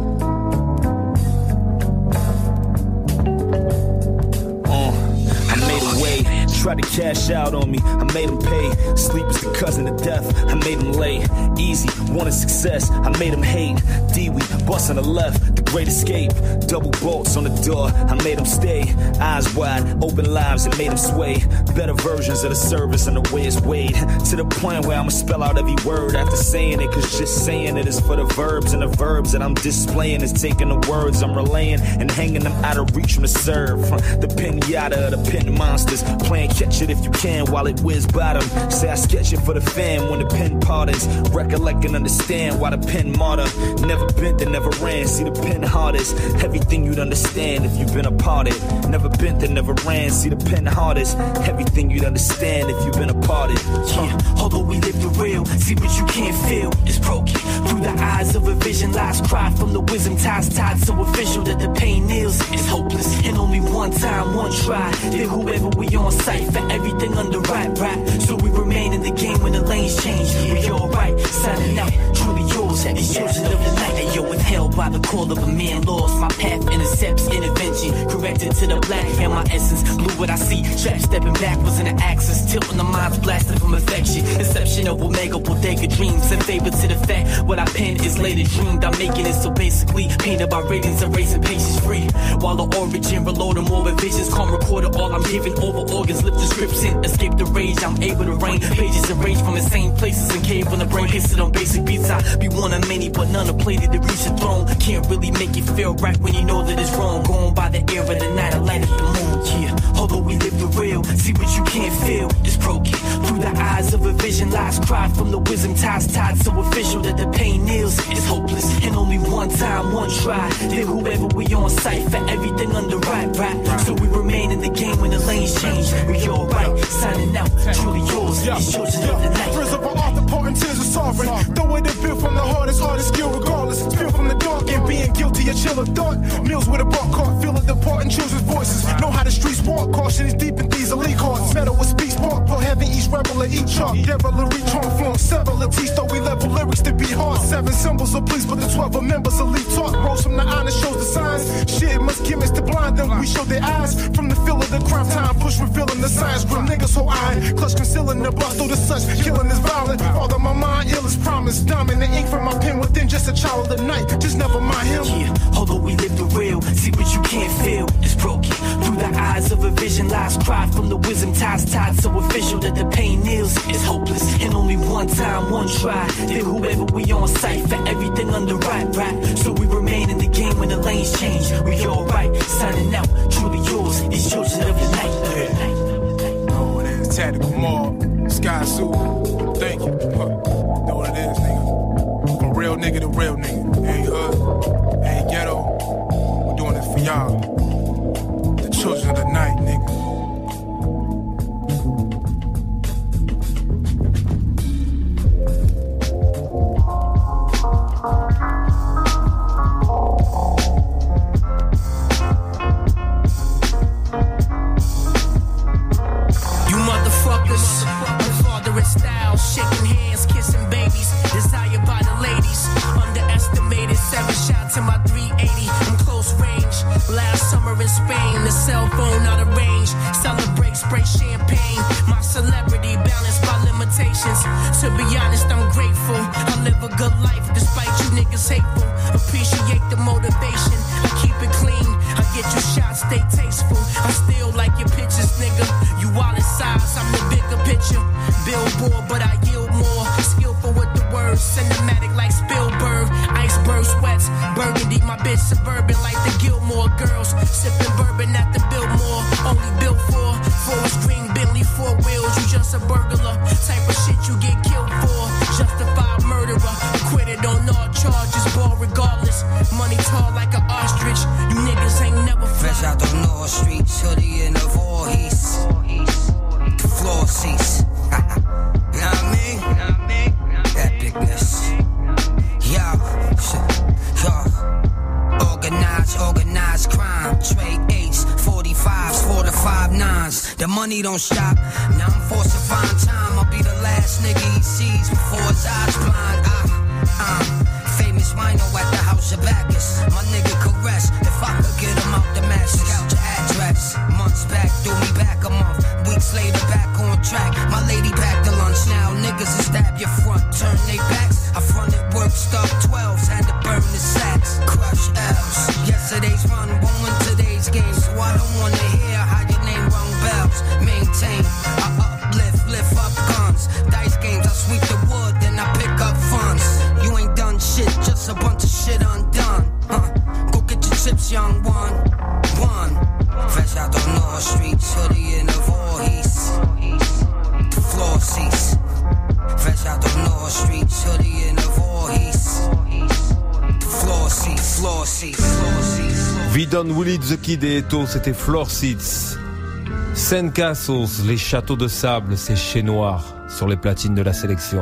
Tried to cash out on me. I made him pay. Sleep is the cousin of death. I made him lay. Easy, wanted success. I made him hate. D we bust on the left, the great escape. Double bolts on the door. I made him stay. Eyes wide, open lives, and made him sway. Better versions of the service and the way it's weighed. To the point where I'ma spell out every word after saying it. Cause just saying it is for the verbs, and the verbs that I'm displaying is taking the words I'm relaying and hanging them out of reach from the serve. The pinata of the pin monsters. Playing catch it if you can while it whiz bottom. Say I sketch it for the fan when the pen pardons. Recollect and understand why the pen martyr. Never bent and never ran. See the pen hardest. Everything you'd understand if you've been a part it. Never bent and never ran. See the pen hardest. Everything you'd understand if you've been a part it. Yeah, although we live the real, see what you can't feel is broken. Through the eyes of a vision, lies cry from the wisdom ties tied so official that the pain is is hopeless. And only one time, one try. Then whoever we on sight for everything under right, right. So we remain in the game when the lanes change. We alright, signing out, truly yours. It's children of the night. And yo, withheld by the call of a man lost. My path intercepts intervention. Corrected to the black and my essence. Blue what I see, trap stepping backwards in the axis. Tilting the minds blasted from affection. Inception of Omega, bodega dreams. In favor to the fact, what I pen is later dreamed. I'm making it so basically painted by ratings and patience free. While the origin reloading more with visions, calm recorded all I'm giving over organs, lift description, escape the rage. I'm able to rain pages arranged from insane places and cave when the brain hits it on basic beats. I be of many, but none are plated to reach the throne. Can't really make it feel right when you know that it's wrong. Going by the air of the night, I light up the moon. Yeah, although we live the real, see what you can't feel. It's broken through the eyes of a vision. Lies cried from the wisdom ties tied so official that the pain kneels. It's hopeless and only one time, one try. Then whoever we on sight for everything under right, right. So we remain in the game when the lanes change. We all right, signing out, truly yours. It's of the night. Author, tears of sovereign. Throw it build from the hardest artist skill regardless. Feel from the dark being guilty, a chill of thought. Meals with a brought caught, feel of departing children's voices. Know how the streets walk, caution is deep in these elite hearts. Metal with speech, spark, pull heavy, each rebel at each chalk. Devilry, transform, several of teach, though we level lyrics to be hard. Seven symbols of police, but the 12 are members elite talk. Rose from the honor shows the signs. Shit must gimmicks to blind them. We show their eyes from the feel of the crime time. Push revealing the signs. Grim niggas hold iron. Clutch concealing the bust through the such. Killing is violent. Although my mind ill is promised. Diamond the ink from my pen within just a child of the night. Just never mind him. Yeah, although we live the real, see what you can't feel. It's broken through the eyes of a vision. Lies cry from the wisdom ties tied so official that the pain kneels. It's hopeless and only one time, one try. Then whoever we on sight for everything under right, right. So we remain in the game when the lanes change. We all right, signing out, truly yours. It's children of the night. What it is, tactical mob, Skyzoo. Thank you. Huh. Real nigga to real nigga. Ain't hood, ain't ghetto. We're doing it for y'all. The children of the night, nigga. You Vidon Woolid, The Kid et Eto, c'était Floor Seats. Sand Castles, les châteaux de sable, c'est chez Noir sur les platines de la sélection.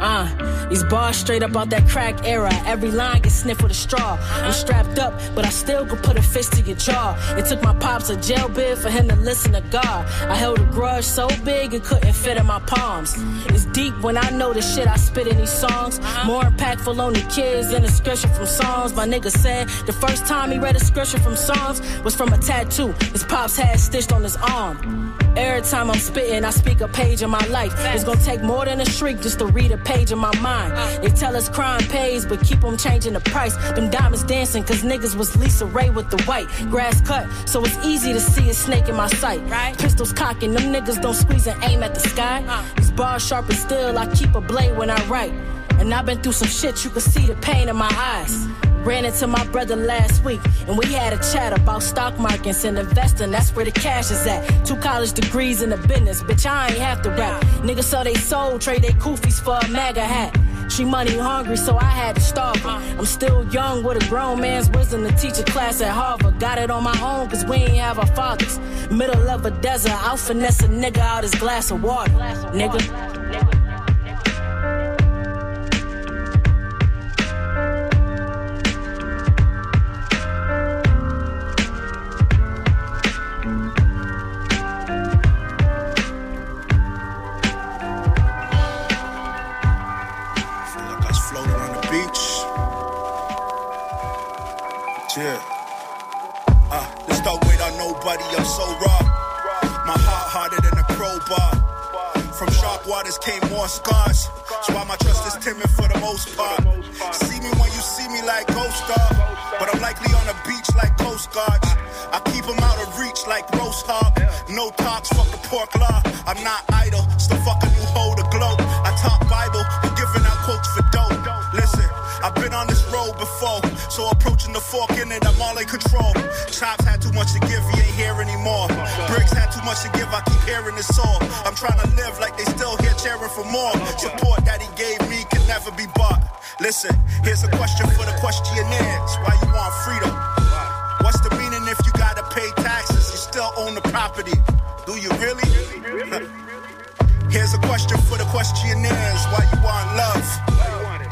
Uh, these bars straight up out that crack era. Every line gets sniffed with a straw. I'm strapped up, but I still could put a fist to your jaw. It took my pops a jail bid for him to listen to God. I held a grudge so big it couldn't fit in my palms. It's deep when I know the shit I spit in these songs. More impactful on the kids than a scripture from songs. My nigga said the first time he read a scripture from songs was from a tattoo his pops had stitched on his arm. Every time I'm spitting, I speak a page of my life. It's gonna take more than a shriek just to read a page of my mind. Uh. They tell us crime pays, but keep on changing the price. Them diamonds dancing, cause niggas was Lisa Ray with the white. Grass cut, so it's easy to see a snake in my sight. Pistols cocking, them niggas don't squeeze and aim at the sky. Uh. These bars sharp and still, I keep a blade when I write. And I've been through some shit, you can see the pain in my eyes. Ran into my brother last week, and we had a chat about stock markets and investing. That's where the cash is at. Two college degrees in the business, bitch. I ain't have to rap. Niggas sell they soul, trade they koofies for a MAGA hat. She money hungry, so I had to starve her. I'm still young with a grown man's wisdom to teach a class at Harvard. Got it on my own, cause we ain't have our fathers. Middle of a desert, I'll finesse a nigga out his glass of water. Nigga. Yeah. Uh, this don't wait on nobody, I'm so raw. My heart harder than a crowbar. From sharp waters came more scars. That's why my trust is timid for the most part. See me when you see me like Ghost Star. But I'm likely on a beach like Coast Guards. I keep them out of reach like roast hog. Give, I keep hearing his soul. I'm trying to live like they still here cheering for more. Support that he gave me can never be bought. Listen, here's a question for the questionnaires. Why you want freedom? What's the meaning if you gotta pay taxes? You still own the property. Do you really? Here's a question for the questionnaires. Why you want love?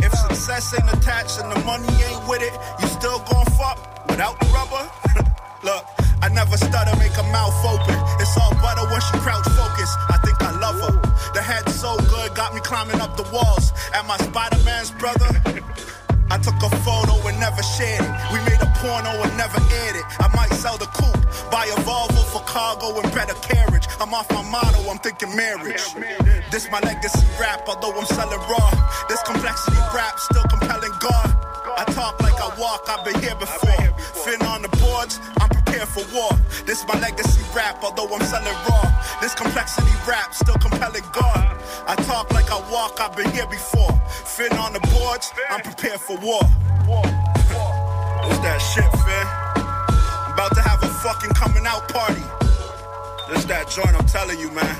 If success ain't attached and the money ain't with it, you still gon' fuck without the rubber? Look, I never stutter, I'm thinking marriage. This my legacy rap, although I'm selling raw. This complexity rap, still compelling God. I talk like I walk, I've been here before. Fin on the boards, I'm prepared for war. This my legacy rap, although I'm selling raw. This complexity rap, still compelling God. I talk like I walk, I've been here before. Fin on the boards, I'm prepared for war. It's that shit, fam. About to have a fucking coming out party. It's that joint, I'm telling you, man.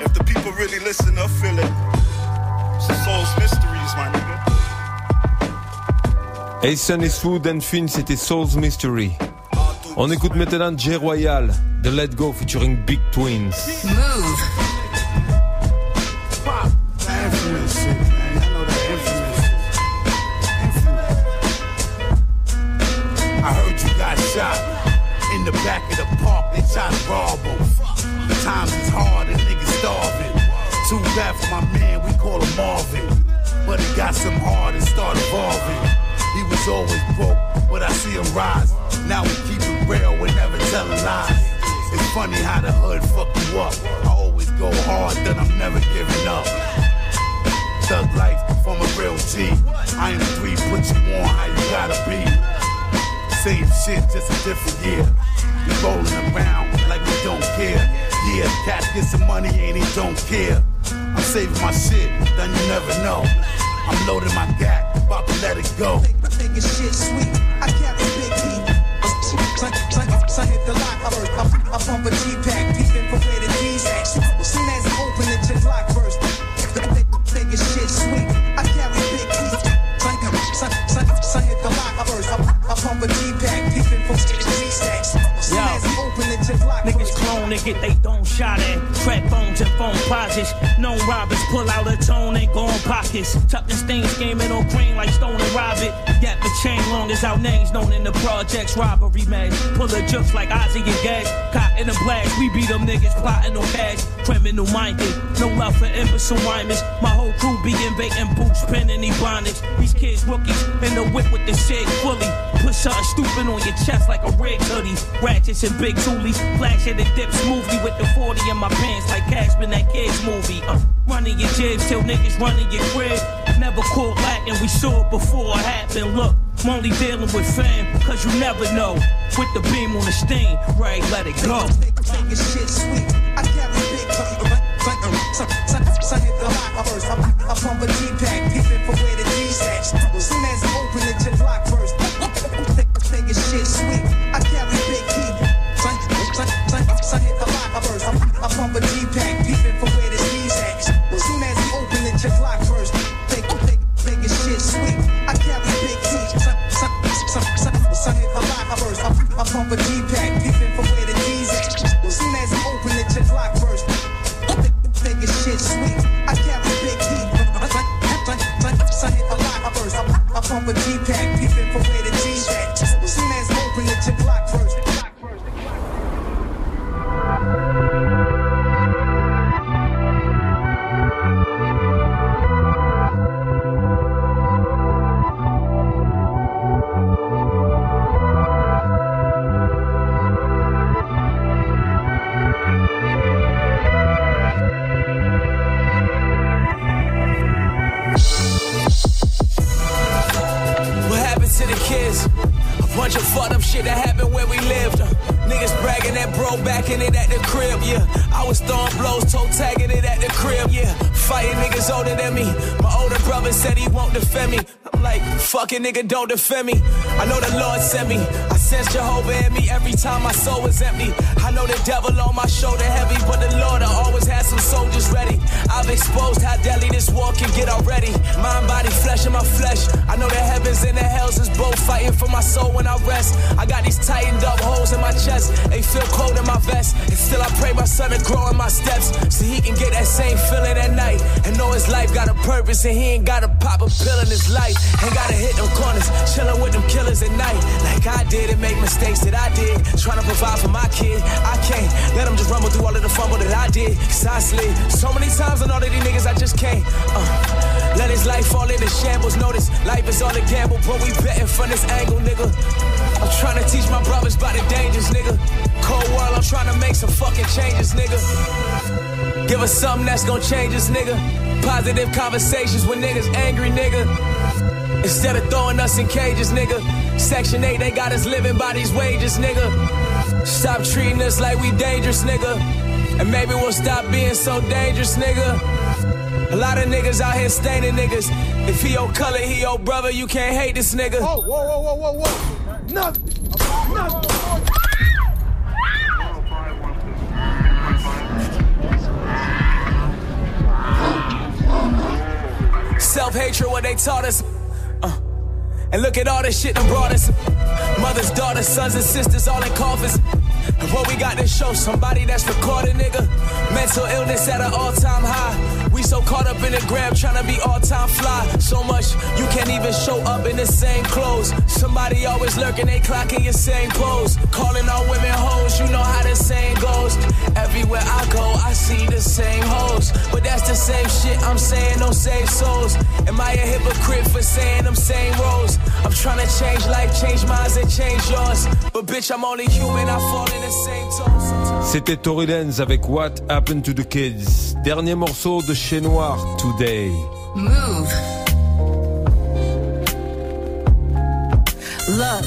If the people really listen, they'll feel it. It's the soul's mysteries, my nigga. Asun Eastwood and Finn, c'était Soul's Mystery. On écoute maintenant J Royal The Let Go featuring Big Twins. Mouv'. I heard you got shot in the back of the park. They tried to rob him. The times is hard and niggas starving. Too bad for my man, we call him Marvin. But he got some hard and start evolving. He was always broke, but I see him rise. Now we keep it real, we never telling lies. It's funny how the hood fuck you up. I always go hard, then I'm never giving up. Thug life from a real G. I am three, put you on how you gotta be. Same shit, just a different year. We rolling around like we don't care. Yeah, get some money and he don't care. I'm saving my shit, then you never know. I'm loading my gat, about to let it go. Thinking shit sweet, I carry big heat. Son hit the lock, I, I, I pump a G-pack, peeping from where the D's at. Soon as I open the jet lock first, And get they dome shot at. Trap phones and phone posits. Known robbers pull out a tone and go on pockets. Tuck the stains, gaming on green like Stone and Robbit. Gap the chain long as our names known in the projects. Robbery match. Pull the jokes like Ozzy and Gas. Caught in the blast. We beat them niggas plotting on cash. Criminal minded. No love for imbecile rhymers. My whole crew be invating boots, penning these bonnets. These kids rookies in the whip with the shit fully. Put something stupid on your chest like a red hoodie. Ratchets and big toolies. Flashing the dip smoothly with the 40 in my pants like Cashman that kids movie. Uh, running your jibs till niggas running your crib. Never caught Latin, we saw it before it happened. Look, I'm only dealing with fam, cause you never know. With the beam on the stain, right, let it go. Making shit sweet. I carry big Son hit the lock first. I, I pump a G-pack, peeping for where the G's at. Soon as I open it, just lock first. Making shit sweet. I carry big son, son hit the lock first. I, I pump a G-pack, don't defend me. I know the Lord sent me. I sense Jehovah in me every time my soul is empty. I know the devil deadly this war can get already. Mind, body, flesh, and my flesh. I know the heavens and the hells is both fighting for my soul when I rest. I got these tightened up holes in my chest. They feel cold in my vest. And still I pray my son to grow in my steps so he can get that same feeling at night. And know his life got a purpose and he ain't gotta pop a pill in his life. Ain't gotta hit them corners, chillin' with them killers at night. Like I did and make mistakes that I did. Trying to provide for my kid. I can't let him just rumble through all of the fumble that I did. Cause I slid so many times on all of these niggas, I just can't. Uh, let his life fall into shambles. Notice life is all a gamble, but we betting from this angle, nigga. I'm trying to teach my brothers about the dangers, nigga. Cold world, I'm trying to make some fucking changes, nigga. Give us something that's gonna change us, nigga. Positive conversations with niggas angry, nigga. Instead of throwing us in cages, nigga. Section 8, they got us living by these wages, nigga. Stop treating us like we dangerous, nigga. And maybe we'll stop being so dangerous, nigga. A lot of niggas out here staining niggas. If he your color, he your brother, you can't hate this nigga. Whoa, whoa, whoa, whoa, whoa, whoa. Nothing. Nothing. Self hatred, what they taught us. Uh, and look at all this shit that brought us. Mothers, daughters, sons, and sisters all in coffins. And what we got to show somebody that's recorded, nigga. Mental illness at an all time high. So caught up in the gram trying to be all time fly. So much you can't even show up in the same clothes. Somebody always lurking, they clocking your same pose. Calling all women hoes, you know how the saying goes. Everywhere I go, I see the same hoes. But that's the same shit I'm saying, don't save souls. Am I a hypocrite for saying them same roles? I'm trying to change life, change minds, and change yours. But bitch, I'm only human, I fall in the same toes. C'était Tory Lanez avec What Happened to the Kids. Dernier morceau de Chez Noir, Today. Move. Look,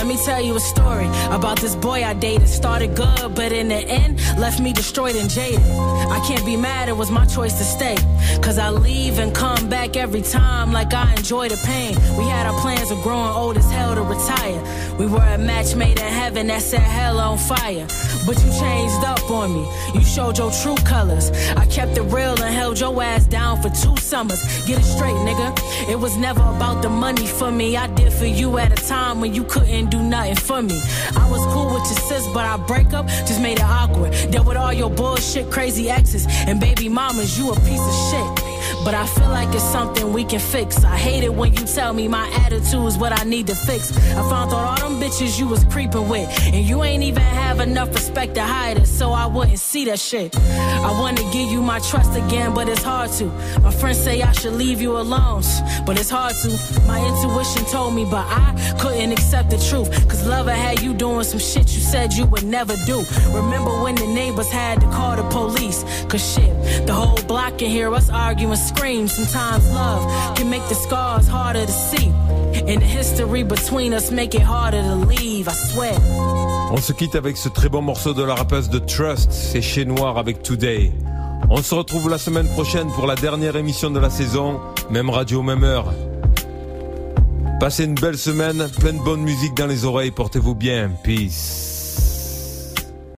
let me tell you a story about this boy I dated. Started good, but in the end, left me destroyed and jaded. I can't be mad, it was my choice to stay. Cause I leave and come back every time like I enjoy the pain. We had our plans of growing old as hell to retire. We were a match made in heaven that set hell on fire. But you changed up on me. You showed your true colors. I kept it real and held your ass down for two summers. Get it straight, nigga. It was never about the money for me. I did for you at a time when you couldn't do do nothing for me. I was cool with your sis, but our breakup just made it awkward. Dealt with all your bullshit, crazy exes, and baby mamas, you a piece of shit. But I feel like it's something we can fix. I hate it when you tell me my attitude is what I need to fix. I found out all them bitches you was creeping with, and you ain't even have enough respect to hide it, so I wouldn't see that shit. I wanna give you my trust again, but it's hard to. My friends say I should leave you alone, but it's hard to. My intuition told me, but I couldn't accept the truth. Cause lover had you doing some shit you said you would never do. Remember when the neighbors had to call the police? Cause shit, the whole block can hear us arguing On se quitte avec ce très bon morceau de la rappeuse de Trust, c'est chez Noir avec Today. On se retrouve la semaine prochaine pour la dernière émission de la saison, même radio, même heure. Passez une belle semaine, pleine de bonne musique dans les oreilles, portez-vous bien, peace.